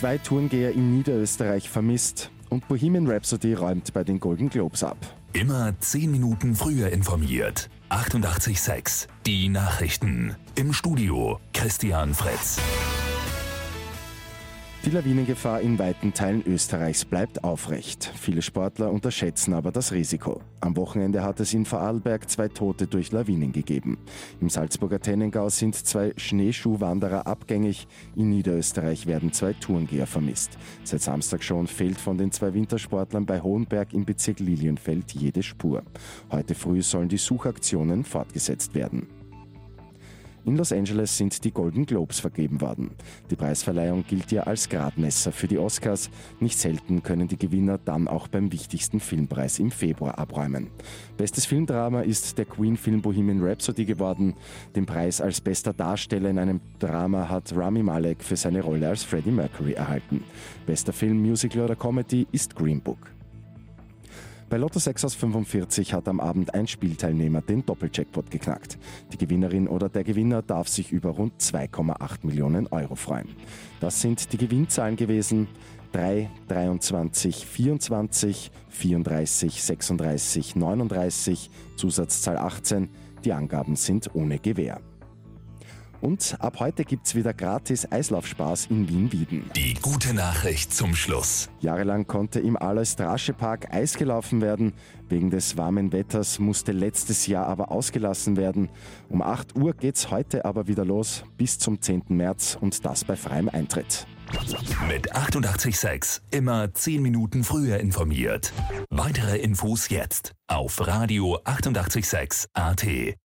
Zwei Tourengeher in Niederösterreich vermisst und Bohemian Rhapsody räumt bei den Golden Globes ab. Immer 10 Minuten früher informiert. 88.6 Die Nachrichten. Im Studio Christian Fritz. Die Lawinengefahr in weiten Teilen Österreichs bleibt aufrecht. Viele Sportler unterschätzen aber das Risiko. Am Wochenende hat es in Vorarlberg zwei Tote durch Lawinen gegeben. Im Salzburger Tennengau sind zwei Schneeschuhwanderer abgängig. In Niederösterreich werden zwei Tourengeher vermisst. Seit Samstag schon fehlt von den zwei Wintersportlern bei Hohenberg im Bezirk Lilienfeld jede Spur. Heute früh sollen die Suchaktionen fortgesetzt werden. In Los Angeles sind die Golden Globes vergeben worden. Die Preisverleihung gilt ja als Gradmesser für die Oscars. Nicht selten können die Gewinner dann auch beim wichtigsten Filmpreis im Februar abräumen. Bestes Filmdrama ist der Queen-Film Bohemian Rhapsody geworden. Den Preis als bester Darsteller in einem Drama hat Rami Malek für seine Rolle als Freddie Mercury erhalten. Bester Film, Musical oder Comedy ist Green Book. Bei Lotto 6 aus 45 hat am Abend ein Spielteilnehmer den Doppeljackpot geknackt. Die Gewinnerin oder der Gewinner darf sich über rund 2,8 Millionen Euro freuen. Das sind die Gewinnzahlen gewesen 3, 23, 24, 34, 36, 39, Zusatzzahl 18. Die Angaben sind ohne Gewähr. Und ab heute gibt's wieder gratis Eislaufspaß in Wien-Wieden. Die gute Nachricht zum Schluss. Jahrelang konnte im Alois Drasche Park Eis gelaufen werden. Wegen des warmen Wetters musste letztes Jahr aber ausgelassen werden. Um 8 Uhr geht's heute aber wieder los bis zum 10. März und das bei freiem Eintritt. Mit 886 immer 10 Minuten früher informiert. Weitere Infos jetzt auf Radio 886 AT.